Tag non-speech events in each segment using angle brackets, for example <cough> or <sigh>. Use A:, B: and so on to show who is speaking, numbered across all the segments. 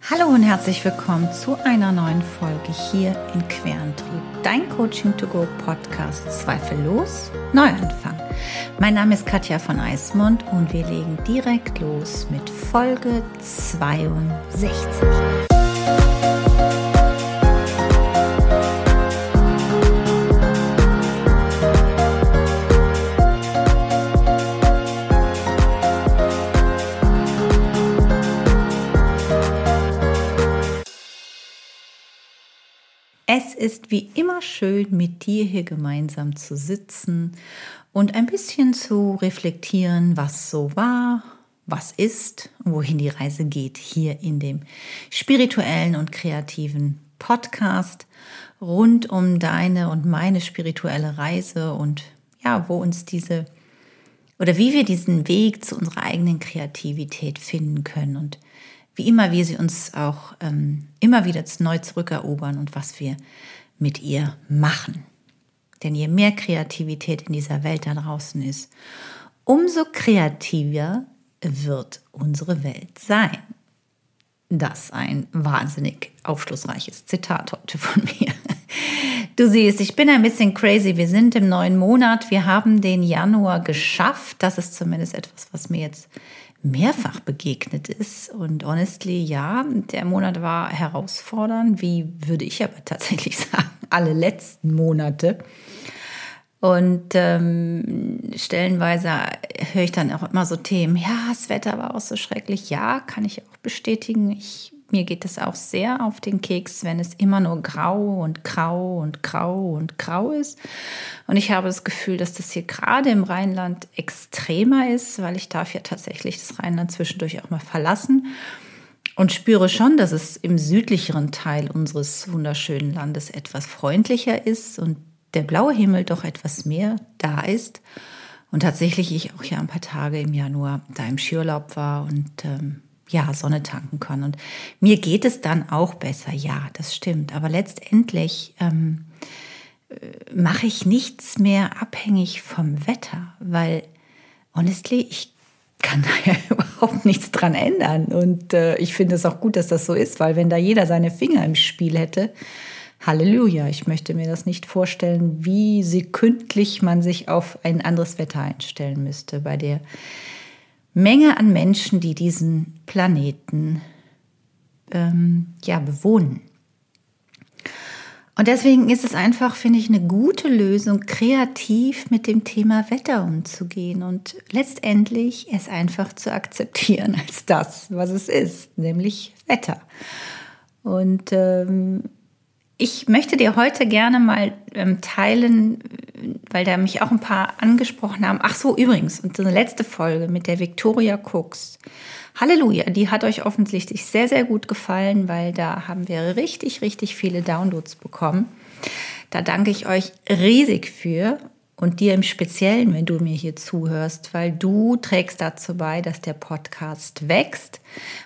A: Hallo und herzlich willkommen zu einer neuen Folge hier in Querentrieb, dein Coaching to Go Podcast Zweifellos Neuanfang. Mein Name ist Katja von Eismund und wir legen direkt los mit Folge 62. ist wie immer schön, mit dir hier gemeinsam zu sitzen und ein bisschen zu reflektieren, was so war, was ist und wohin die Reise geht hier in dem spirituellen und kreativen Podcast rund um deine und meine spirituelle Reise und ja, wo uns diese oder wie wir diesen Weg zu unserer eigenen Kreativität finden können. Und wie immer wir sie uns auch ähm, immer wieder neu zurückerobern und was wir mit ihr machen. Denn je mehr Kreativität in dieser Welt da draußen ist, umso kreativer wird unsere Welt sein. Das ein wahnsinnig aufschlussreiches Zitat heute von mir. Du siehst, ich bin ein bisschen crazy. Wir sind im neuen Monat. Wir haben den Januar geschafft. Das ist zumindest etwas, was mir jetzt mehrfach begegnet ist. Und honestly, ja, der Monat war herausfordernd, wie würde ich aber <laughs> tatsächlich sagen, alle letzten Monate. Und ähm, stellenweise höre ich dann auch immer so Themen, ja, das Wetter war auch so schrecklich. Ja, kann ich auch bestätigen. Ich mir geht es auch sehr auf den Keks, wenn es immer nur grau und grau und grau und grau ist. Und ich habe das Gefühl, dass das hier gerade im Rheinland extremer ist, weil ich darf ja tatsächlich das Rheinland zwischendurch auch mal verlassen und spüre schon, dass es im südlicheren Teil unseres wunderschönen Landes etwas freundlicher ist und der blaue Himmel doch etwas mehr da ist. Und tatsächlich ich auch ja ein paar Tage im Januar da im Skiurlaub war und ähm, ja, Sonne tanken kann. Und mir geht es dann auch besser, ja, das stimmt. Aber letztendlich ähm, äh, mache ich nichts mehr abhängig vom Wetter, weil honestly, ich kann <laughs> da ja überhaupt nichts dran ändern. Und äh, ich finde es auch gut, dass das so ist, weil wenn da jeder seine Finger im Spiel hätte, Halleluja, ich möchte mir das nicht vorstellen, wie sekündlich man sich auf ein anderes Wetter einstellen müsste bei der Menge an Menschen, die diesen Planeten ähm, ja, bewohnen. Und deswegen ist es einfach, finde ich, eine gute Lösung, kreativ mit dem Thema Wetter umzugehen und letztendlich es einfach zu akzeptieren <laughs> als das, was es ist, nämlich Wetter. Und ähm, ich möchte dir heute gerne mal ähm, teilen, weil da mich auch ein paar angesprochen haben. Ach so, übrigens, und eine letzte Folge mit der Victoria Cooks. Halleluja, die hat euch offensichtlich sehr, sehr gut gefallen, weil da haben wir richtig, richtig viele Downloads bekommen. Da danke ich euch riesig für und dir im Speziellen, wenn du mir hier zuhörst, weil du trägst dazu bei, dass der Podcast wächst,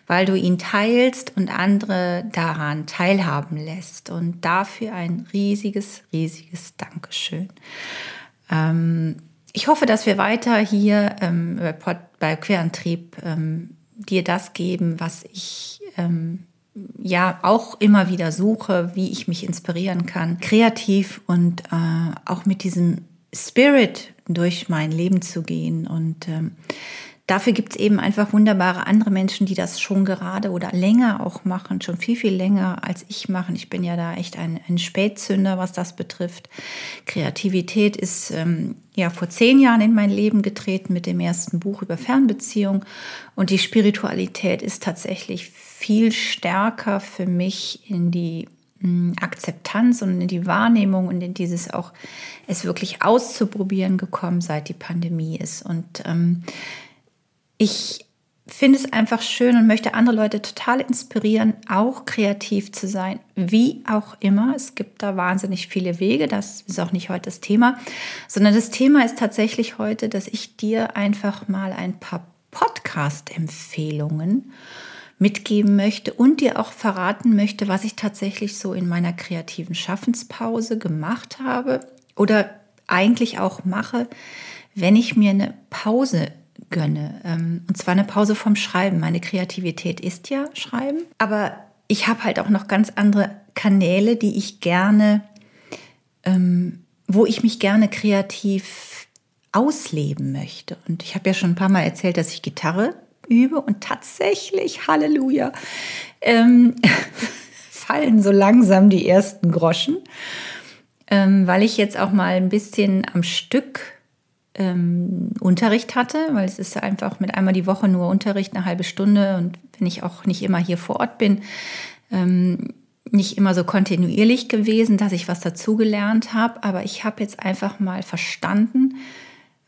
A: weil du ihn teilst und andere daran teilhaben lässt. Und dafür ein riesiges, riesiges Dankeschön. Ähm, ich hoffe, dass wir weiter hier ähm, bei, bei Querantrieb ähm, dir das geben, was ich ähm, ja auch immer wieder suche, wie ich mich inspirieren kann, kreativ und äh, auch mit diesem Spirit durch mein Leben zu gehen. Und ähm, dafür gibt es eben einfach wunderbare andere Menschen, die das schon gerade oder länger auch machen, schon viel, viel länger als ich machen. Ich bin ja da echt ein, ein Spätzünder, was das betrifft. Kreativität ist ähm, ja vor zehn Jahren in mein Leben getreten mit dem ersten Buch über Fernbeziehung. Und die Spiritualität ist tatsächlich viel stärker für mich in die Akzeptanz und in die Wahrnehmung und in dieses auch es wirklich auszuprobieren gekommen, seit die Pandemie ist. Und ähm, ich finde es einfach schön und möchte andere Leute total inspirieren, auch kreativ zu sein, wie auch immer. Es gibt da wahnsinnig viele Wege, das ist auch nicht heute das Thema, sondern das Thema ist tatsächlich heute, dass ich dir einfach mal ein paar Podcast-Empfehlungen mitgeben möchte und dir auch verraten möchte, was ich tatsächlich so in meiner kreativen Schaffenspause gemacht habe oder eigentlich auch mache, wenn ich mir eine Pause gönne. Ähm, und zwar eine Pause vom Schreiben. Meine Kreativität ist ja Schreiben, aber ich habe halt auch noch ganz andere Kanäle, die ich gerne, ähm, wo ich mich gerne kreativ ausleben möchte. Und ich habe ja schon ein paar Mal erzählt, dass ich Gitarre übe und tatsächlich, Halleluja, ähm, <laughs> fallen so langsam die ersten Groschen, ähm, weil ich jetzt auch mal ein bisschen am Stück ähm, Unterricht hatte, weil es ist einfach mit einmal die Woche nur Unterricht, eine halbe Stunde. Und wenn ich auch nicht immer hier vor Ort bin, ähm, nicht immer so kontinuierlich gewesen, dass ich was dazugelernt habe, aber ich habe jetzt einfach mal verstanden,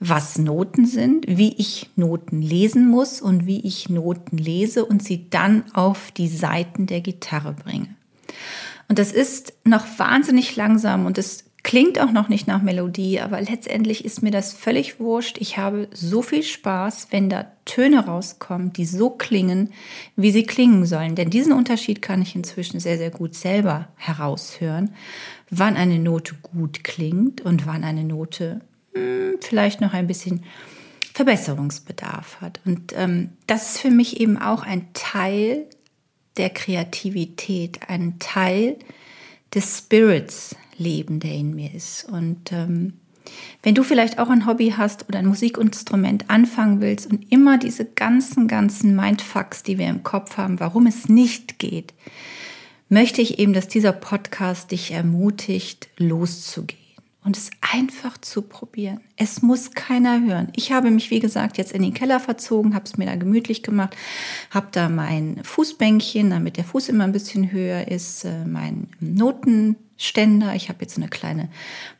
A: was Noten sind, wie ich Noten lesen muss und wie ich Noten lese und sie dann auf die Seiten der Gitarre bringe. Und das ist noch wahnsinnig langsam und es klingt auch noch nicht nach Melodie, aber letztendlich ist mir das völlig wurscht. Ich habe so viel Spaß, wenn da Töne rauskommen, die so klingen, wie sie klingen sollen. Denn diesen Unterschied kann ich inzwischen sehr, sehr gut selber heraushören, wann eine Note gut klingt und wann eine Note vielleicht noch ein bisschen Verbesserungsbedarf hat. Und ähm, das ist für mich eben auch ein Teil der Kreativität, ein Teil des Spirits leben, der in mir ist. Und ähm, wenn du vielleicht auch ein Hobby hast oder ein Musikinstrument anfangen willst und immer diese ganzen, ganzen Mindfucks, die wir im Kopf haben, warum es nicht geht, möchte ich eben, dass dieser Podcast dich ermutigt, loszugehen und es einfach zu probieren. Es muss keiner hören. Ich habe mich, wie gesagt, jetzt in den Keller verzogen, habe es mir da gemütlich gemacht, habe da mein Fußbänkchen, damit der Fuß immer ein bisschen höher ist, äh, mein Notenständer. Ich habe jetzt eine kleine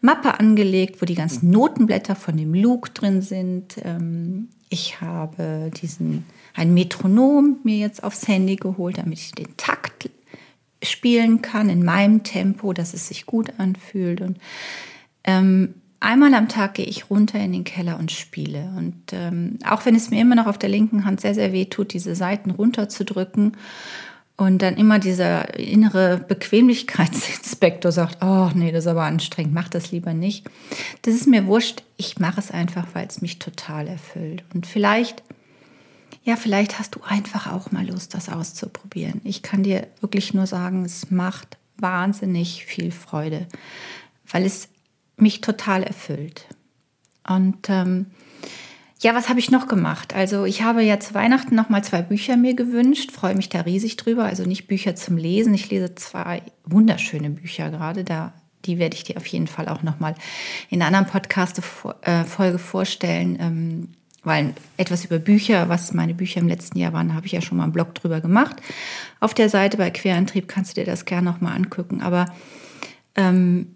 A: Mappe angelegt, wo die ganzen Notenblätter von dem Luke drin sind. Ähm, ich habe diesen ein Metronom mir jetzt aufs Handy geholt, damit ich den Takt spielen kann in meinem Tempo, dass es sich gut anfühlt und ähm, einmal am Tag gehe ich runter in den Keller und spiele. Und ähm, auch wenn es mir immer noch auf der linken Hand sehr, sehr weh tut, diese Seiten runterzudrücken und dann immer dieser innere Bequemlichkeitsinspektor sagt, oh nee, das ist aber anstrengend, mach das lieber nicht. Das ist mir wurscht, ich mache es einfach, weil es mich total erfüllt. Und vielleicht, ja, vielleicht hast du einfach auch mal Lust, das auszuprobieren. Ich kann dir wirklich nur sagen, es macht wahnsinnig viel Freude, weil es mich total erfüllt. Und ähm, ja, was habe ich noch gemacht? Also ich habe ja zu Weihnachten noch mal zwei Bücher mir gewünscht, freue mich da riesig drüber. Also nicht Bücher zum Lesen, ich lese zwei wunderschöne Bücher gerade. Da, die werde ich dir auf jeden Fall auch noch mal in einer anderen Podcast-Folge äh, vorstellen. Ähm, weil etwas über Bücher, was meine Bücher im letzten Jahr waren, habe ich ja schon mal einen Blog drüber gemacht. Auf der Seite bei Querantrieb kannst du dir das gerne noch mal angucken. Aber ähm,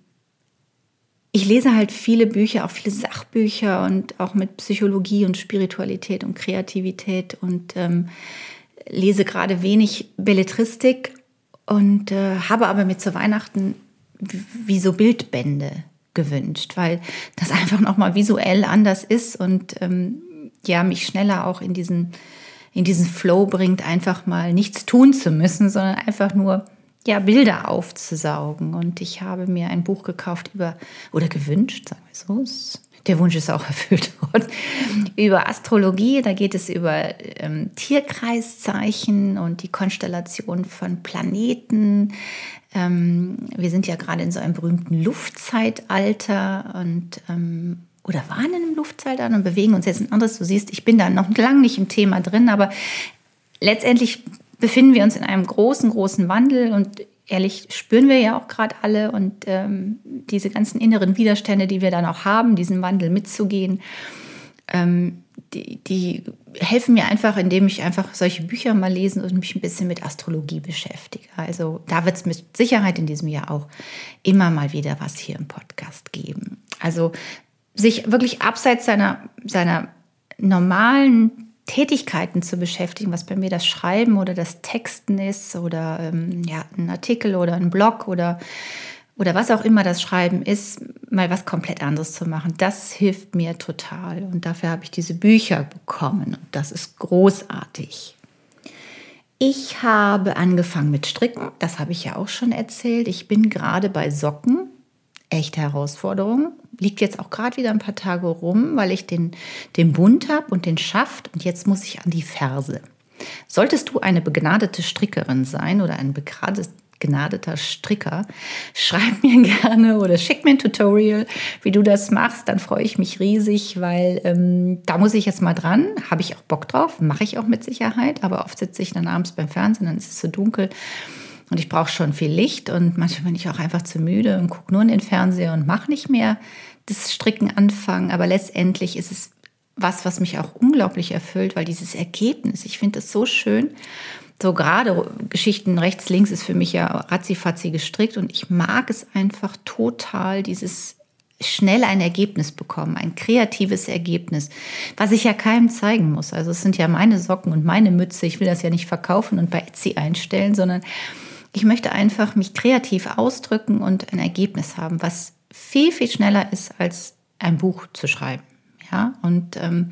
A: ich lese halt viele Bücher, auch viele Sachbücher und auch mit Psychologie und Spiritualität und Kreativität und ähm, lese gerade wenig Belletristik und äh, habe aber mir zu Weihnachten wie so Bildbände gewünscht, weil das <laughs> einfach nochmal visuell anders ist und ähm, ja, mich schneller auch in diesen, in diesen Flow bringt, einfach mal nichts tun zu müssen, sondern einfach nur ja, Bilder aufzusaugen. Und ich habe mir ein Buch gekauft über, oder gewünscht, sagen wir so, der Wunsch ist auch <laughs> erfüllt worden, über Astrologie. Da geht es über ähm, Tierkreiszeichen und die Konstellation von Planeten. Ähm, wir sind ja gerade in so einem berühmten Luftzeitalter und ähm, oder waren in einem Luftzeitalter und bewegen uns jetzt ein anderes. Du siehst, ich bin da noch lange nicht im Thema drin, aber letztendlich befinden wir uns in einem großen, großen Wandel und ehrlich spüren wir ja auch gerade alle und ähm, diese ganzen inneren Widerstände, die wir dann auch haben, diesen Wandel mitzugehen, ähm, die, die, helfen mir einfach, indem ich einfach solche Bücher mal lese und mich ein bisschen mit Astrologie beschäftige. Also da wird es mit Sicherheit in diesem Jahr auch immer mal wieder was hier im Podcast geben. Also sich wirklich abseits seiner, seiner normalen Tätigkeiten zu beschäftigen, was bei mir das Schreiben oder das Texten ist oder ähm, ja, ein Artikel oder ein Blog oder, oder was auch immer das Schreiben ist, mal was komplett anderes zu machen. Das hilft mir total und dafür habe ich diese Bücher bekommen und das ist großartig. Ich habe angefangen mit Stricken, das habe ich ja auch schon erzählt. Ich bin gerade bei Socken, echte Herausforderung. liegt jetzt auch gerade wieder ein paar Tage rum, weil ich den, den Bund habe und den Schaft und jetzt muss ich an die Ferse. Solltest du eine begnadete Strickerin sein oder ein begnadeter Stricker, <laughs> schreib mir gerne oder schick mir ein Tutorial, wie du das machst. Dann freue ich mich riesig, weil ähm, da muss ich jetzt mal dran. Habe ich auch Bock drauf, mache ich auch mit Sicherheit. Aber oft sitze ich dann abends beim Fernsehen, dann ist es so dunkel. Und ich brauche schon viel Licht und manchmal bin ich auch einfach zu müde und gucke nur in den Fernseher und mache nicht mehr das Stricken anfangen. Aber letztendlich ist es was, was mich auch unglaublich erfüllt, weil dieses Ergebnis, ich finde das so schön. So gerade Geschichten rechts, links ist für mich ja ratzifatzi gestrickt und ich mag es einfach total, dieses schnell ein Ergebnis bekommen, ein kreatives Ergebnis, was ich ja keinem zeigen muss. Also es sind ja meine Socken und meine Mütze. Ich will das ja nicht verkaufen und bei Etsy einstellen, sondern ich möchte einfach mich kreativ ausdrücken und ein Ergebnis haben, was viel, viel schneller ist, als ein Buch zu schreiben. Ja, und ähm,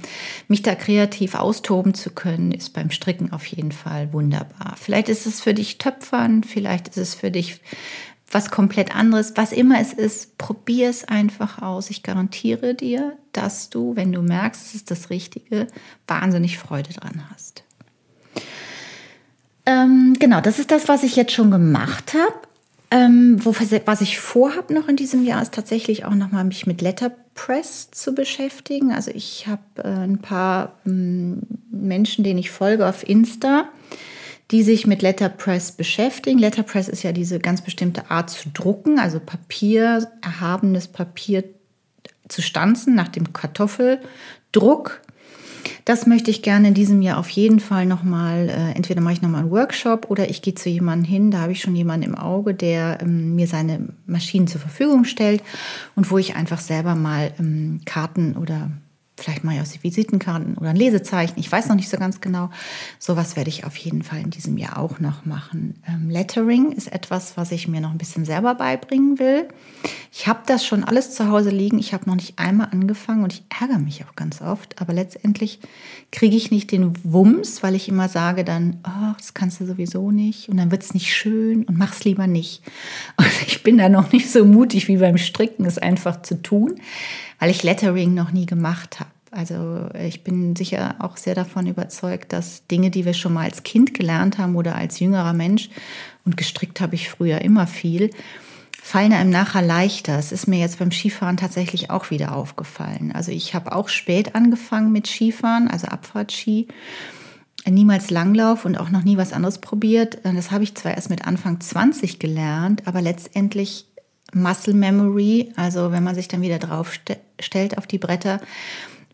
A: mich da kreativ austoben zu können, ist beim Stricken auf jeden Fall wunderbar. Vielleicht ist es für dich Töpfern, vielleicht ist es für dich was komplett anderes. Was immer es ist, probier es einfach aus. Ich garantiere dir, dass du, wenn du merkst, es ist das Richtige, wahnsinnig Freude dran hast. Ähm, genau, das ist das, was ich jetzt schon gemacht habe. Ähm, was ich vorhabe noch in diesem Jahr ist tatsächlich auch nochmal mich mit Letterpress zu beschäftigen. Also ich habe äh, ein paar ähm, Menschen, denen ich folge auf Insta, die sich mit Letterpress beschäftigen. Letterpress ist ja diese ganz bestimmte Art zu drucken, also Papier, erhabenes Papier zu stanzen nach dem Kartoffeldruck. Das möchte ich gerne in diesem Jahr auf jeden Fall nochmal, äh, entweder mache ich nochmal einen Workshop oder ich gehe zu jemandem hin, da habe ich schon jemanden im Auge, der ähm, mir seine Maschinen zur Verfügung stellt und wo ich einfach selber mal ähm, Karten oder Vielleicht ich auch Visitenkarten oder ein Lesezeichen. Ich weiß noch nicht so ganz genau. Sowas werde ich auf jeden Fall in diesem Jahr auch noch machen. Ähm, Lettering ist etwas, was ich mir noch ein bisschen selber beibringen will. Ich habe das schon alles zu Hause liegen. Ich habe noch nicht einmal angefangen und ich ärgere mich auch ganz oft. Aber letztendlich kriege ich nicht den Wumms, weil ich immer sage dann, oh, das kannst du sowieso nicht und dann wird es nicht schön und mach es lieber nicht. <laughs> Und ich bin da noch nicht so mutig wie beim Stricken, es einfach zu tun weil ich Lettering noch nie gemacht habe. Also ich bin sicher auch sehr davon überzeugt, dass Dinge, die wir schon mal als Kind gelernt haben oder als jüngerer Mensch, und gestrickt habe ich früher immer viel, fallen einem nachher leichter. Es ist mir jetzt beim Skifahren tatsächlich auch wieder aufgefallen. Also ich habe auch spät angefangen mit Skifahren, also Abfahrtski. Niemals Langlauf und auch noch nie was anderes probiert. Das habe ich zwar erst mit Anfang 20 gelernt, aber letztendlich Muscle Memory, also wenn man sich dann wieder drauf stellt auf die Bretter,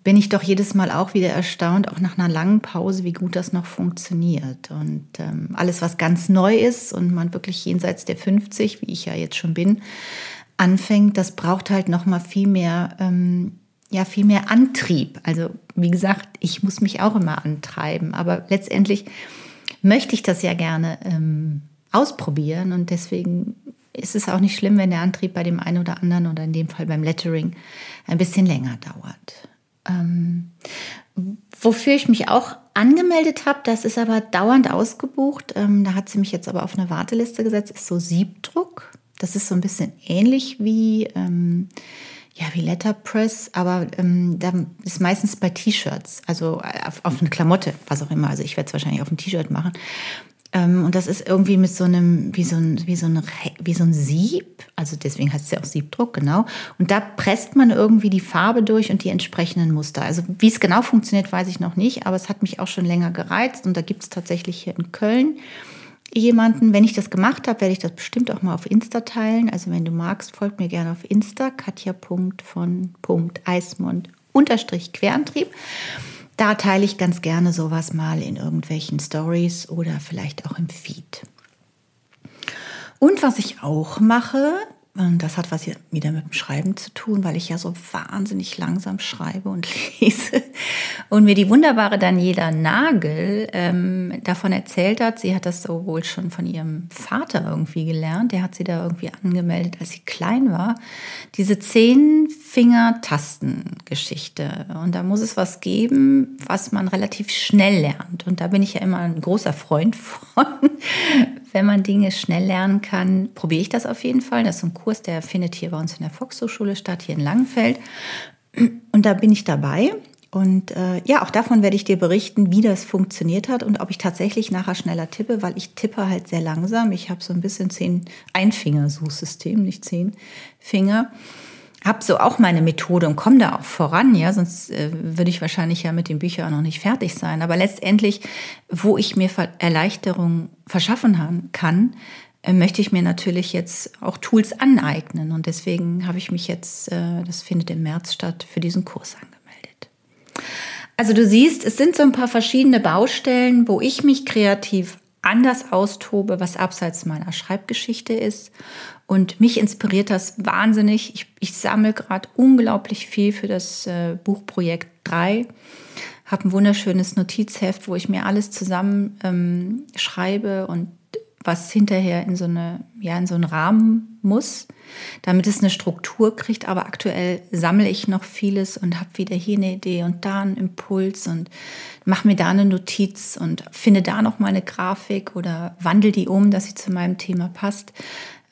A: bin ich doch jedes Mal auch wieder erstaunt, auch nach einer langen Pause, wie gut das noch funktioniert. Und ähm, alles, was ganz neu ist und man wirklich jenseits der 50, wie ich ja jetzt schon bin, anfängt, das braucht halt noch mal viel mehr, ähm, ja, viel mehr Antrieb. Also wie gesagt, ich muss mich auch immer antreiben, aber letztendlich möchte ich das ja gerne ähm, ausprobieren und deswegen ist es auch nicht schlimm, wenn der Antrieb bei dem einen oder anderen oder in dem Fall beim Lettering ein bisschen länger dauert. Ähm, wofür ich mich auch angemeldet habe, das ist aber dauernd ausgebucht. Ähm, da hat sie mich jetzt aber auf eine Warteliste gesetzt, ist so Siebdruck. Das ist so ein bisschen ähnlich wie, ähm, ja, wie Letterpress, aber ähm, da ist meistens bei T-Shirts, also auf, auf, eine Klamotte, was auch immer. Also ich werde es wahrscheinlich auf ein T-Shirt machen. Ähm, und das ist irgendwie mit so einem, wie so ein, wie so ein, wie so ein Sieb, also deswegen heißt es ja auch Siebdruck, genau. Und da presst man irgendwie die Farbe durch und die entsprechenden Muster. Also wie es genau funktioniert, weiß ich noch nicht, aber es hat mich auch schon länger gereizt und da gibt es tatsächlich hier in Köln jemanden. Wenn ich das gemacht habe, werde ich das bestimmt auch mal auf Insta teilen. Also wenn du magst, folgt mir gerne auf Insta, katja.von.eismund unterstrich Querantrieb. Da teile ich ganz gerne sowas mal in irgendwelchen Stories oder vielleicht auch im Feed. Und was ich auch mache, das hat was wieder mit dem Schreiben zu tun, weil ich ja so wahnsinnig langsam schreibe und <laughs> lese. Und mir die wunderbare Daniela Nagel ähm, davon erzählt hat, sie hat das so wohl schon von ihrem Vater irgendwie gelernt. Der hat sie da irgendwie angemeldet, als sie klein war. Diese Zehn-Finger-Tasten-Geschichte. Und da muss es was geben, was man relativ schnell lernt. Und da bin ich ja immer ein großer Freund <laughs> von, wenn man Dinge schnell lernen kann, probiere ich das auf jeden Fall. Das ist ein Kurs, der findet hier bei uns in der Volkshochschule statt, hier in Langenfeld. Und da bin ich dabei. Und äh, ja, auch davon werde ich dir berichten, wie das funktioniert hat und ob ich tatsächlich nachher schneller tippe, weil ich tippe halt sehr langsam. Ich habe so ein bisschen zehn Einfingersuchsystem, nicht zehn Finger. Habe so auch meine Methode und komme da auch voran, ja, sonst äh, würde ich wahrscheinlich ja mit den Büchern noch nicht fertig sein. Aber letztendlich, wo ich mir Erleichterung verschaffen kann, äh, möchte ich mir natürlich jetzt auch Tools aneignen. Und deswegen habe ich mich jetzt, äh, das findet im März statt, für diesen Kurs angemeldet. Also du siehst, es sind so ein paar verschiedene Baustellen, wo ich mich kreativ anders austobe, was abseits meiner Schreibgeschichte ist. Und mich inspiriert das wahnsinnig. Ich, ich sammle gerade unglaublich viel für das äh, Buchprojekt 3. Habe ein wunderschönes Notizheft, wo ich mir alles zusammen ähm, schreibe und was hinterher in so, eine, ja, in so einen Rahmen muss, damit es eine Struktur kriegt. Aber aktuell sammle ich noch vieles und habe wieder hier eine Idee und da einen Impuls und mache mir da eine Notiz und finde da noch meine Grafik oder wandle die um, dass sie zu meinem Thema passt.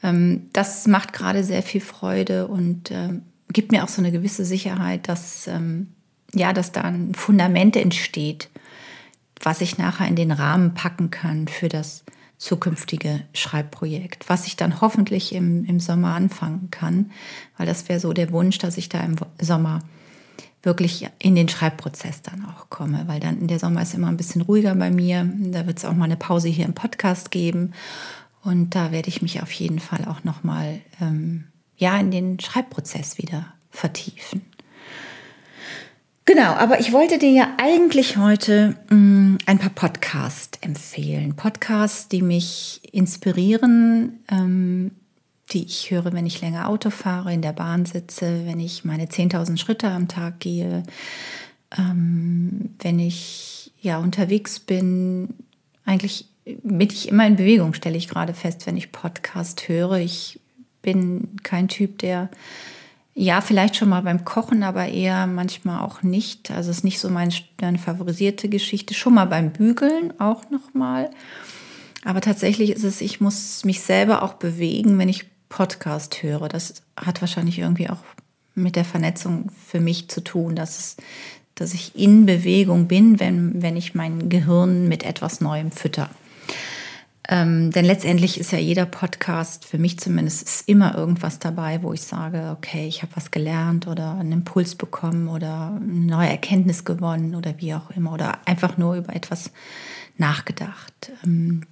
A: Ähm, das macht gerade sehr viel Freude und ähm, gibt mir auch so eine gewisse Sicherheit, dass, ähm, ja, dass da ein Fundament entsteht, was ich nachher in den Rahmen packen kann für das zukünftige Schreibprojekt, was ich dann hoffentlich im, im Sommer anfangen kann, weil das wäre so der Wunsch, dass ich da im Sommer wirklich in den Schreibprozess dann auch komme, weil dann in der Sommer ist immer ein bisschen ruhiger bei mir. Da wird es auch mal eine Pause hier im Podcast geben und da werde ich mich auf jeden Fall auch noch mal ähm, ja in den Schreibprozess wieder vertiefen. Genau, aber ich wollte dir ja eigentlich heute mh, mm, ein paar Podcasts empfehlen. Podcasts, die mich inspirieren, ähm, die ich höre, wenn ich länger Auto fahre, in der Bahn sitze, wenn ich meine 10.000 Schritte am Tag gehe, ähm, wenn ich ja unterwegs bin. Eigentlich bin ich immer in Bewegung, stelle ich gerade fest, wenn ich Podcast höre. Ich bin kein Typ, der ja, vielleicht schon mal beim Kochen, aber eher manchmal auch nicht. Also es ist nicht so meine, meine favorisierte Geschichte. Schon mal beim Bügeln auch noch mal. Aber tatsächlich ist es, ich muss mich selber auch bewegen, wenn ich Podcast höre. Das hat wahrscheinlich irgendwie auch mit der Vernetzung für mich zu tun, dass, es, dass ich in Bewegung bin, wenn, wenn ich mein Gehirn mit etwas Neuem fütter. Ähm, denn letztendlich ist ja jeder Podcast, für mich zumindest, ist immer irgendwas dabei, wo ich sage, okay, ich habe was gelernt oder einen Impuls bekommen oder eine neue Erkenntnis gewonnen oder wie auch immer oder einfach nur über etwas nachgedacht. Ähm,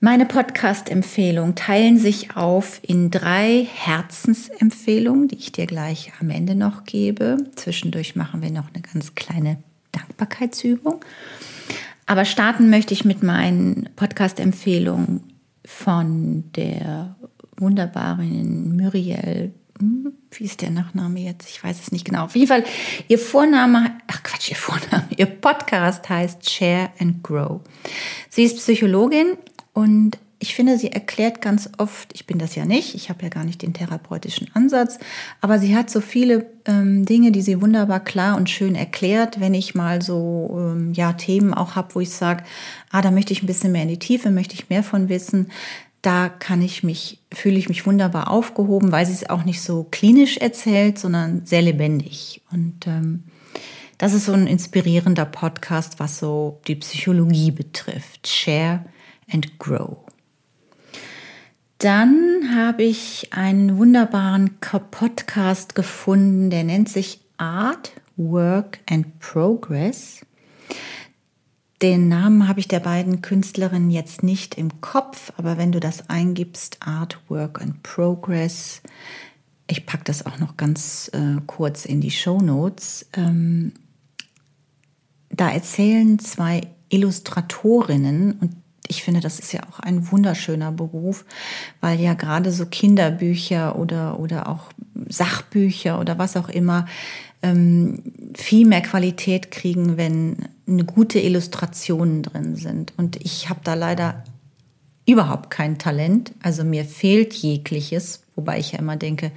A: meine Podcast-Empfehlungen teilen sich auf in drei Herzensempfehlungen, die ich dir gleich am Ende noch gebe. Zwischendurch machen wir noch eine ganz kleine Dankbarkeitsübung. Aber starten möchte ich mit meinen Podcast-Empfehlungen von der wunderbaren Muriel. Hm, wie ist der Nachname jetzt? Ich weiß es nicht genau. Auf jeden Fall, ihr Vorname, ach Quatsch, ihr Vorname, ihr Podcast heißt Share and Grow. Sie ist Psychologin und ich finde, sie erklärt ganz oft, ich bin das ja nicht, ich habe ja gar nicht den therapeutischen Ansatz, aber sie hat so viele ähm, Dinge, die sie wunderbar klar und schön erklärt, wenn ich mal so ähm, ja Themen auch habe, wo ich sage, ah, da möchte ich ein bisschen mehr in die Tiefe, möchte ich mehr von wissen. Da kann ich mich, fühle ich mich wunderbar aufgehoben, weil sie es auch nicht so klinisch erzählt, sondern sehr lebendig. Und ähm, das ist so ein inspirierender Podcast, was so die Psychologie betrifft. Share and Grow. Dann habe ich einen wunderbaren Podcast gefunden, der nennt sich Art, Work and Progress. Den Namen habe ich der beiden Künstlerinnen jetzt nicht im Kopf, aber wenn du das eingibst, Art, Work and Progress, ich packe das auch noch ganz äh, kurz in die Show Notes. Ähm, da erzählen zwei Illustratorinnen und ich finde, das ist ja auch ein wunderschöner Beruf, weil ja gerade so Kinderbücher oder, oder auch Sachbücher oder was auch immer ähm, viel mehr Qualität kriegen, wenn eine gute Illustrationen drin sind. Und ich habe da leider überhaupt kein Talent. Also mir fehlt jegliches, wobei ich ja immer denke,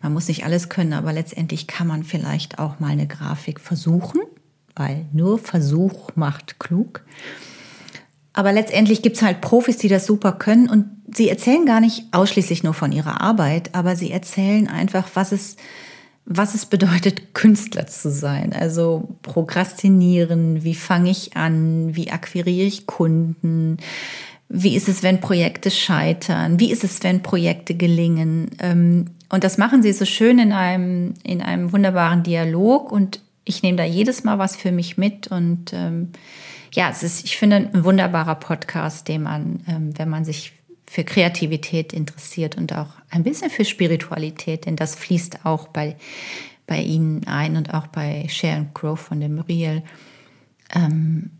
A: man muss nicht alles können, aber letztendlich kann man vielleicht auch mal eine Grafik versuchen, weil nur Versuch macht klug. Aber letztendlich gibt es halt Profis, die das super können und sie erzählen gar nicht ausschließlich nur von ihrer Arbeit, aber sie erzählen einfach, was es, was es bedeutet, <laughs> Künstler zu sein. Also prokrastinieren, wie fange ich an, wie akquiriere ich Kunden, wie ist es, wenn Projekte scheitern, wie ist es, wenn Projekte gelingen. Ähm, und das machen sie so schön in einem, in einem wunderbaren Dialog und ich nehme da jedes Mal was für mich mit und ähm, ja, es ist, ich finde, ein wunderbarer Podcast, den man, ähm, wenn man sich für Kreativität interessiert und auch ein bisschen für Spiritualität, denn das fließt auch bei, bei Ihnen ein und auch bei Share and von dem Muriel. Ähm,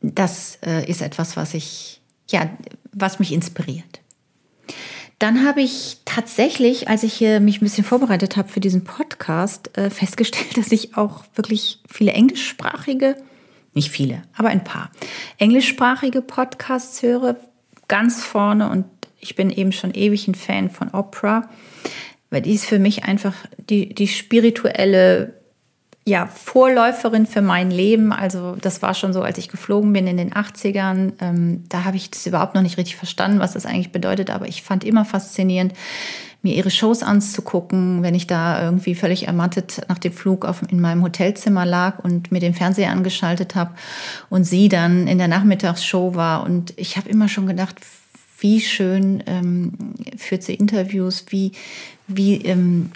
A: das äh, ist etwas, was ich, ja, was mich inspiriert. Dann habe ich tatsächlich, als ich mich ein bisschen vorbereitet habe für diesen Podcast, äh, festgestellt, <laughs> dass ich auch wirklich viele englischsprachige nicht viele, aber ein paar. Englischsprachige Podcasts höre ganz vorne und ich bin eben schon ewig ein Fan von Opera, weil die ist für mich einfach die, die spirituelle ja, Vorläuferin für mein Leben. Also das war schon so, als ich geflogen bin in den 80ern. Ähm, da habe ich das überhaupt noch nicht richtig verstanden, was das eigentlich bedeutet. Aber ich fand immer faszinierend, mir ihre Shows anzugucken, wenn ich da irgendwie völlig ermattet nach dem Flug auf, in meinem Hotelzimmer lag und mir den Fernseher angeschaltet habe und sie dann in der Nachmittagsshow war. Und ich habe immer schon gedacht, wie schön ähm, führt sie Interviews, wie, wie, ähm,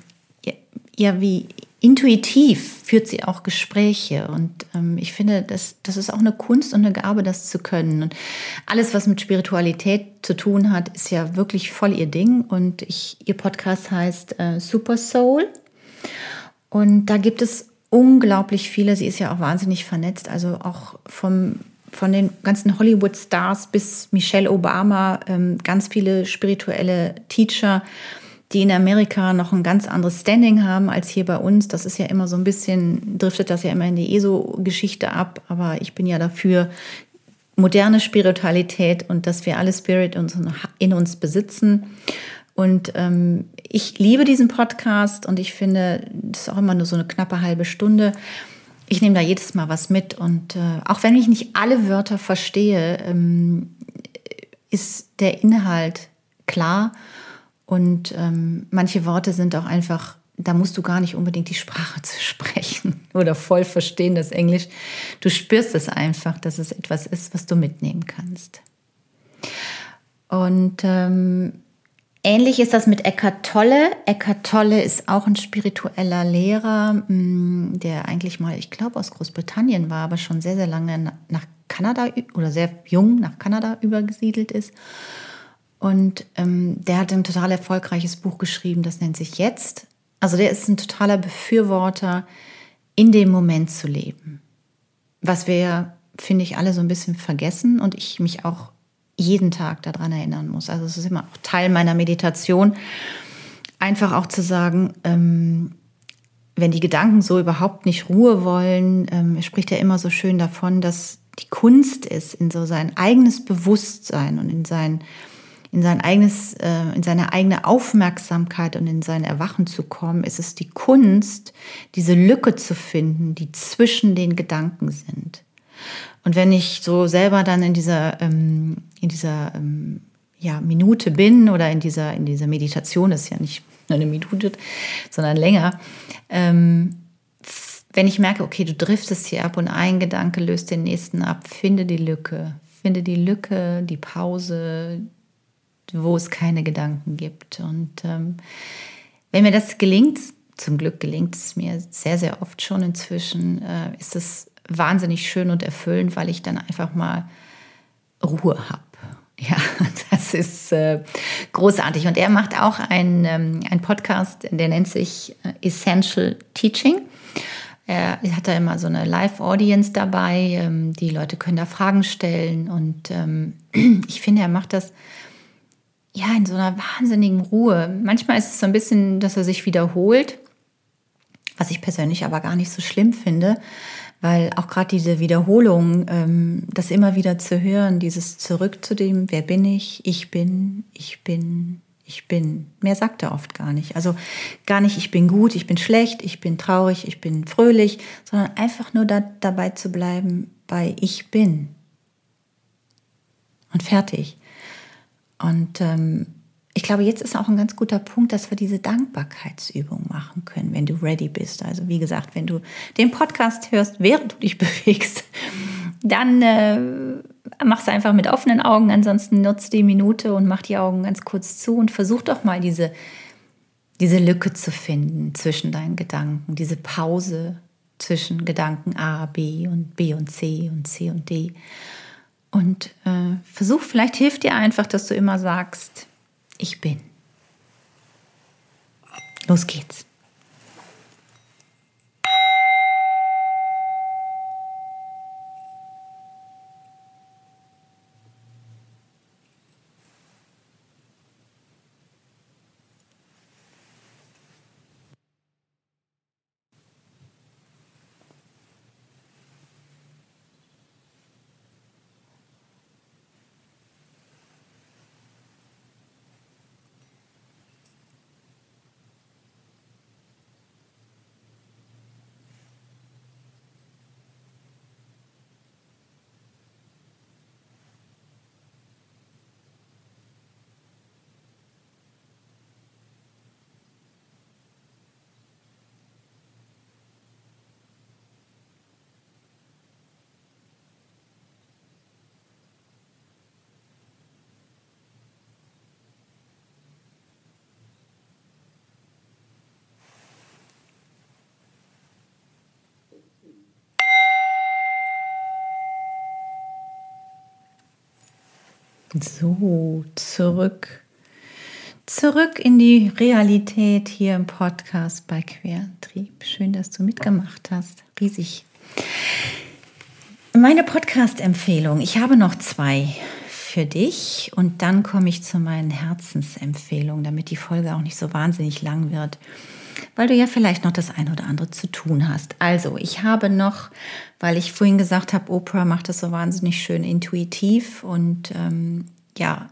A: ja, wie intuitiv führt sie auch Gespräche. Und ähm, ich finde, das, das ist auch eine Kunst und eine Gabe, das zu können. Und alles, was mit Spiritualität zu tun hat, ist ja wirklich voll ihr Ding. Und ich, ihr Podcast heißt äh, Super Soul. Und da gibt es unglaublich viele. Sie ist ja auch wahnsinnig vernetzt. Also auch vom von den ganzen Hollywood-Stars bis Michelle Obama, ähm, ganz viele spirituelle Teacher die in Amerika noch ein ganz anderes Standing haben als hier bei uns. Das ist ja immer so ein bisschen, driftet das ja immer in die ESO-Geschichte ab. Aber ich bin ja dafür, moderne Spiritualität und dass wir alle Spirit in uns besitzen. Und ähm, ich liebe diesen Podcast und ich finde, das ist auch immer nur so eine knappe halbe Stunde. Ich nehme da jedes Mal was mit und äh, auch wenn ich nicht alle Wörter verstehe, ähm, ist der Inhalt klar und ähm, manche Worte sind auch einfach, da musst du gar nicht unbedingt die Sprache zu sprechen <laughs> oder voll verstehen das Englisch. Du spürst es einfach, dass es etwas ist, was du mitnehmen kannst. Und ähm, ähnlich ist das mit Eckhart Tolle. Eckhart Tolle ist auch ein spiritueller Lehrer, mm, der eigentlich mal, ich glaube, aus Großbritannien war, aber schon sehr, sehr lange nach Kanada oder sehr jung nach Kanada übergesiedelt ist und ähm, der hat ein total erfolgreiches Buch geschrieben, das nennt sich Jetzt. Also der ist ein totaler Befürworter, in dem Moment zu leben. Was wir finde ich, alle so ein bisschen vergessen und ich mich auch jeden Tag daran erinnern muss. Also es ist immer auch Teil meiner Meditation, einfach auch zu sagen, ähm, wenn die Gedanken so überhaupt nicht Ruhe wollen, ähm, er spricht ja immer so schön davon, dass die Kunst ist, in so sein eigenes Bewusstsein und in sein in sein eigenes, äh, in seine eigene Aufmerksamkeit und in sein Erwachen zu kommen, ist es die Kunst, diese Lücke zu finden, die zwischen den Gedanken sind. Und wenn ich so selber dann in dieser, ähm, in dieser ähm, ja, Minute bin oder in dieser, in dieser Meditation, ist ja nicht nur eine Minute, sondern länger, ähm, wenn ich merke, okay, du driftest hier ab und ein Gedanke löst den nächsten ab, finde die Lücke, finde die Lücke, die Pause, wo es keine Gedanken gibt. Und ähm, wenn mir das gelingt, zum Glück gelingt es mir sehr, sehr oft schon inzwischen, äh, ist es wahnsinnig schön und erfüllend, weil ich dann einfach mal Ruhe habe. <laughs> Ja, das ist äh, großartig. Und er macht auch einen, ähm, einen Podcast, der nennt sich äh, Essential Teaching. Er hat da immer so eine Live-Audience dabei. Ähm, die Leute können da Fragen stellen. Und ähm, <clears throat> ich finde, er macht das ja, in so einer wahnsinnigen Ruhe. Manchmal ist es so ein bisschen, dass er sich wiederholt, was ich persönlich aber gar nicht so schlimm finde, weil auch gerade diese Wiederholung, ähm, das immer wieder zu hören, dieses Zurück zu dem, wer bin ich, ich bin, ich bin, ich bin. Mehr sagt er oft gar nicht. Also gar nicht, ich bin gut, ich bin schlecht, ich bin traurig, ich bin fröhlich, sondern einfach nur da, dabei zu bleiben bei ich bin. und fertig. Und ähm, ich glaube, jetzt ist auch ein ganz guter Punkt, dass wir diese Dankbarkeitsübung machen können, wenn du ready bist. Also wie gesagt, wenn du den Podcast hörst, während du dich <laughs> bewegst, dann äh, mach's einfach mit offenen Augen. Ansonsten nutze die Minute und mach die Augen ganz kurz zu und versuch doch mal diese, diese Lücke zu finden zwischen deinen Gedanken, diese Pause zwischen Gedanken A, B und B und C und C und D. Und äh, versuch, vielleicht hilft dir einfach, dass du immer sagst, ich bin. Los geht's. So, zurück. Zurück in die Realität hier im Podcast bei Quertrieb. Schön, dass du mitgemacht hast. Riesig. Meine Podcast-Empfehlung. Ich habe noch zwei für dich und dann komme ich zu meinen Herzensempfehlungen, damit die Folge auch nicht so wahnsinnig lang wird weil du ja vielleicht noch das eine oder andere zu tun hast. Also, ich habe noch, weil ich vorhin gesagt habe, Oprah macht das so wahnsinnig schön intuitiv und ähm, ja,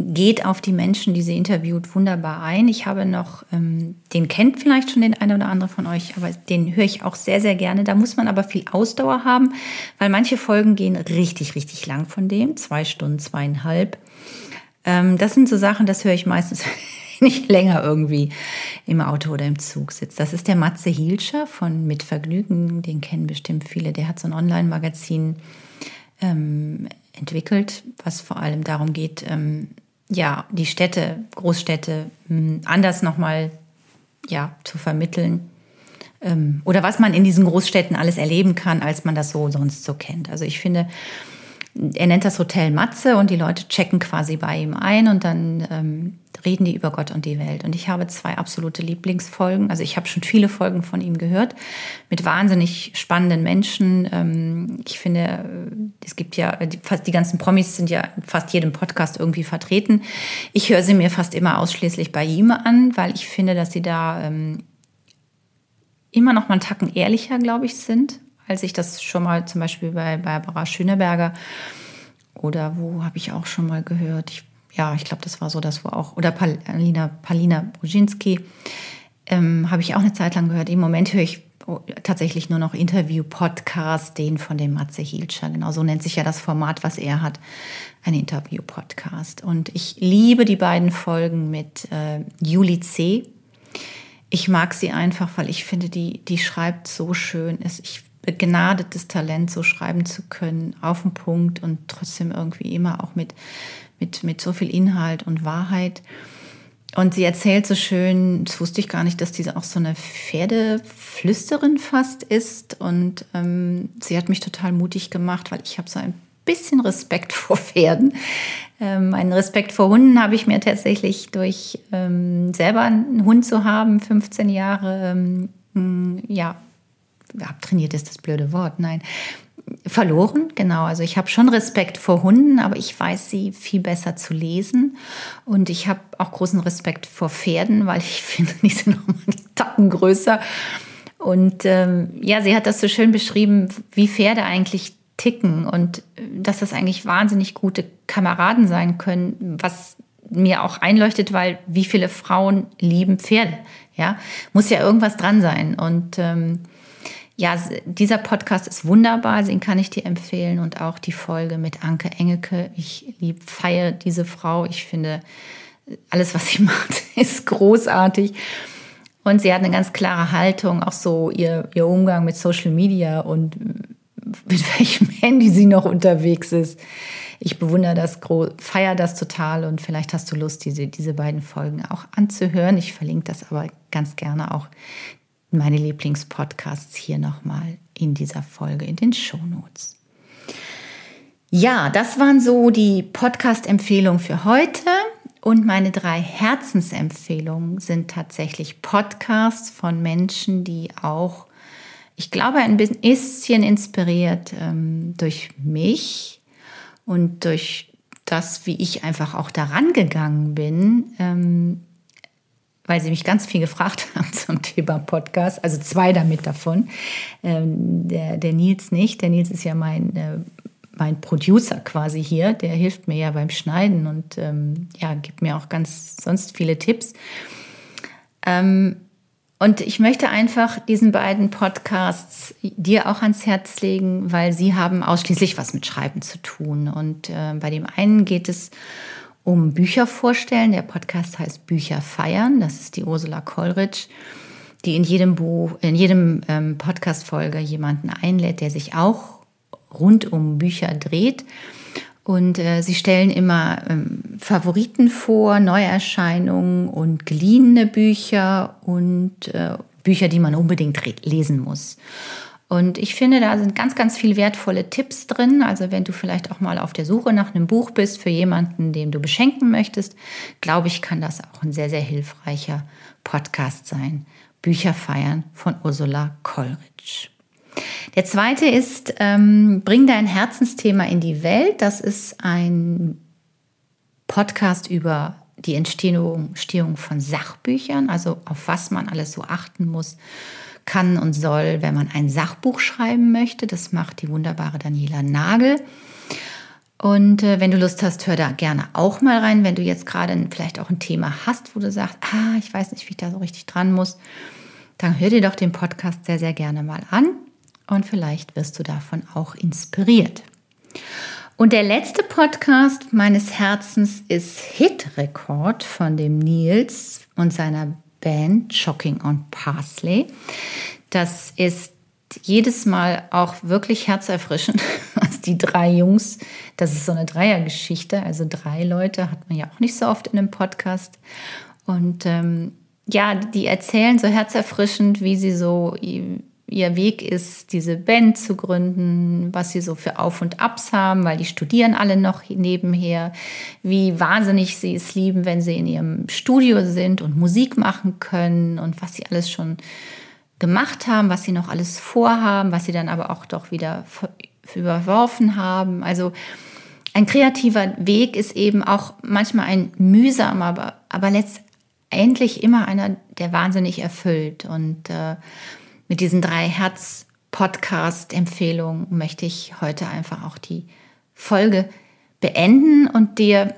A: geht auf die Menschen, die sie interviewt, wunderbar ein. Ich habe noch, ähm, den kennt vielleicht schon den eine oder andere von euch, aber den höre ich auch sehr, sehr gerne. Da muss man aber viel Ausdauer haben, weil manche Folgen gehen richtig, richtig lang von dem, zwei Stunden, zweieinhalb. Ähm, das sind so Sachen, das höre ich meistens <laughs> <laughs> nicht länger irgendwie im Auto oder im Zug sitzt. Das ist der Matze Hielscher von Mit Vergnügen, den kennen bestimmt viele. Der hat so ein Online-Magazin ähm, entwickelt, was vor allem darum geht, ähm, ja, die Städte, Großstädte mh, hm, anders nochmal ja, zu vermitteln. Ähm, oder was man in diesen Großstädten alles erleben kann, als man das so sonst so kennt. Also ich finde, er nennt das Hotel Matze und die Leute checken quasi bei ihm ein und dann ähm, reden die über Gott und die Welt. Und ich habe zwei absolute Lieblingsfolgen. Also ich habe schon viele Folgen von ihm gehört mit wahnsinnig spannenden Menschen. Ähm, ich finde, äh, es gibt ja, fast die ganzen Promis sind ja in fast jedem Podcast irgendwie vertreten. Ich höre sie mir fast immer ausschließlich bei ihm an, weil ich finde, dass sie da ähm, immer noch mal einen Tacken ehrlicher, glaube ich, sind als ich das schon mal zum Beispiel bei Barbara Schöneberger oder wo habe ich auch schon mal gehört. Ich, ja, ich glaube, das war so das, wo auch, oder Palina, Palina Brzezinski ähm, habe ich auch eine Zeit lang gehört. Im Moment höre ich oh, tatsächlich nur noch Interview-Podcast, den von dem Matze Hielscher. Genau so nennt sich ja das Format, was er hat, ein Interview-Podcast. Und ich liebe die beiden Folgen mit äh, Juli C. Ich mag sie einfach, weil ich finde, die, die schreibt so schön. Ich begnadetes Talent, so schreiben zu können, auf den Punkt und trotzdem irgendwie immer auch mit, mit, mit so viel Inhalt und Wahrheit. Und sie erzählt so schön, das wusste ich gar nicht, dass diese auch so eine Pferdeflüsterin fast ist. Und ähm, sie hat mich total mutig gemacht, weil ich habe so ein bisschen Respekt <laughs> vor Pferden. Ähm, einen Respekt vor Hunden habe ich mir tatsächlich durch ähm, selber einen Hund zu haben, 15 Jahre, ähm, ja, abtrainiert ist das blöde Wort, nein, verloren, genau. Also ich habe schon Respekt vor Hunden, aber ich weiß sie viel besser zu lesen. Und ich habe auch großen Respekt vor Pferden, weil ich <laughs> finde, die sind noch mal einen Tacken größer. Und ähm, ja, sie hat das so schön beschrieben, wie Pferde eigentlich ticken und äh, dass das eigentlich wahnsinnig gute Kameraden sein können, was mir auch einleuchtet, weil wie viele Frauen lieben Pferde, ja, muss ja irgendwas dran sein. Und ähm, ja, dieser Podcast ist wunderbar, den kann ich dir empfehlen und auch die Folge mit Anke Engelke. Ich lieb, feiere diese Frau. Ich finde, alles, was sie <laughs> macht, ist großartig. Und sie hat eine ganz klare Haltung, auch so ihr, ihr Umgang mit Social Media und mit welchem <laughs> Handy sie noch unterwegs ist. Ich bewundere das, feiere das total und vielleicht hast du Lust, diese, diese beiden Folgen auch anzuhören. Ich verlinke das aber ganz gerne auch meine Lieblingspodcasts hier nochmal in dieser Folge in den Shownotes. Ja, das waren so die Podcast-Empfehlungen für heute. Und meine drei Herzensempfehlungen sind tatsächlich Podcasts von Menschen, die auch, ich glaube, ein bisschen inspiriert ähm, durch mich und durch das, wie ich einfach auch daran gegangen bin, ähm, weil sie mich ganz viel gefragt <laughs> haben zum Thema Podcast, also zwei damit davon. Ähm, der, der Nils nicht, der Nils ist ja mein, äh, mein Producer quasi hier, der hilft mir ja beim Schneiden und ähm, ja, gibt mir auch ganz sonst viele Tipps. Ähm, und ich möchte einfach diesen beiden Podcasts dir auch ans Herz legen, weil sie haben ausschließlich was mit Schreiben zu tun. Und äh, bei dem einen geht es um Bücher vorstellen. Der Podcast heißt Bücher feiern. Das ist die Ursula Kollrich, die in jedem Buch, in jedem ähm, Podcast-Folge jemanden einlädt, der sich auch rund um Bücher dreht. Und äh, sie stellen immer ähm, Favoriten vor, Neuerscheinungen und geliehene Bücher und äh, Bücher, die man unbedingt lesen muss. Und ich finde, da sind ganz, ganz viele wertvolle Tipps drin. Also wenn du vielleicht auch mal auf der Suche nach einem Buch bist für jemanden, den du beschenken möchtest, glaube ich, kann das auch ein sehr, sehr hilfreicher Podcast sein. Bücher feiern von Ursula Kollrich. Der zweite ist, ähm, bring dein Herzensthema in die Welt. Das ist ein Podcast über die Entstehung, Entstehung von Sachbüchern, also auf was man alles so achten muss kann und soll, wenn man ein Sachbuch schreiben möchte. Das macht die wunderbare Daniela Nagel. Und äh, wenn du Lust hast, hör da gerne auch mal rein, wenn du jetzt gerade vielleicht auch ein Thema hast, wo du sagst, ah, ich weiß nicht, wie ich da so richtig dran muss, dann hör dir doch den Podcast sehr, sehr gerne mal an und vielleicht wirst du davon auch inspiriert. Und der letzte Podcast meines Herzens ist Hit Record von dem Nils und seiner Band Shocking on Parsley. Das ist jedes Mal auch wirklich herzerfrischend, <laughs> was die drei Jungs, das ist so eine Dreiergeschichte, also drei Leute hat man ja auch nicht so oft in einem Podcast. Und ähm, ja, die erzählen so herzerfrischend, wie sie so ihr Weg ist, diese Band zu gründen, was sie so für Auf und Abs haben, weil die studieren alle noch nebenher, wie wahnsinnig sie es lieben, wenn sie in ihrem Studio sind und Musik machen können und was sie alles schon gemacht haben, was sie noch alles vorhaben, was sie dann aber auch doch wieder überworfen haben. Also ein kreativer Weg ist eben auch manchmal ein mühsamer, aber, aber letztendlich immer einer, der wahnsinnig erfüllt. Und äh, mit diesen drei Herz-Podcast-Empfehlungen möchte ich heute einfach auch die Folge beenden und dir,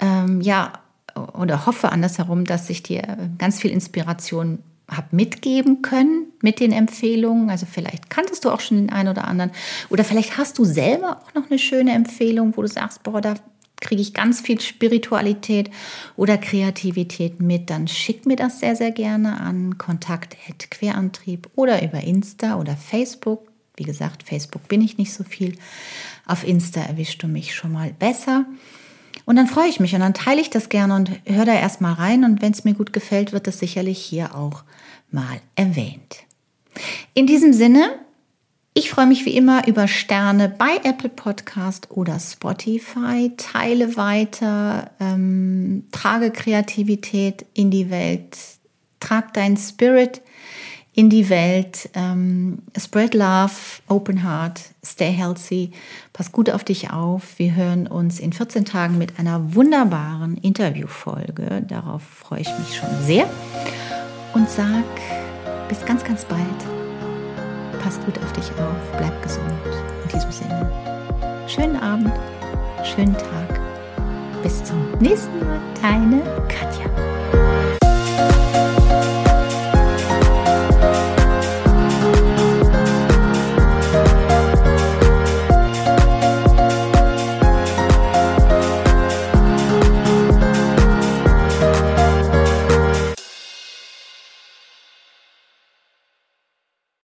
A: ähm, ja, oder hoffe andersherum, dass ich dir ganz viel Inspiration habe mitgeben können mit den Empfehlungen. Also vielleicht kanntest du auch schon den einen oder anderen. Oder vielleicht hast du selber auch noch eine schöne Empfehlung, wo du sagst, boah, da kriege ich ganz viel Spiritualität oder Kreativität mit, dann schick mir das sehr, sehr gerne an kontakt.querantrieb oder über Insta oder Facebook. Wie gesagt, Facebook bin ich nicht so viel. Auf Insta erwischst du mich schon mal besser. Und dann freue ich mich und dann teile ich das gerne und höre da erstmal rein. Und wenn es mir gut gefällt, wird es sicherlich hier auch mal erwähnt. In diesem Sinne, ich freue mich wie immer über Sterne bei Apple Podcast oder Spotify. Teile weiter, ähm, trage Kreativität in die Welt, trag deinen Spirit in die Welt. Ähm, spread love, open heart, stay healthy. Pass gut auf dich auf. Wir hören uns in 14 Tagen mit einer wunderbaren Interviewfolge. Darauf freue ich mich schon sehr. Und sag bis ganz, ganz bald Passt gut auf dich auf, bleib gesund. In diesem Sinne, schönen Abend, schönen Tag. Bis zum nächsten Mal, deine Katja.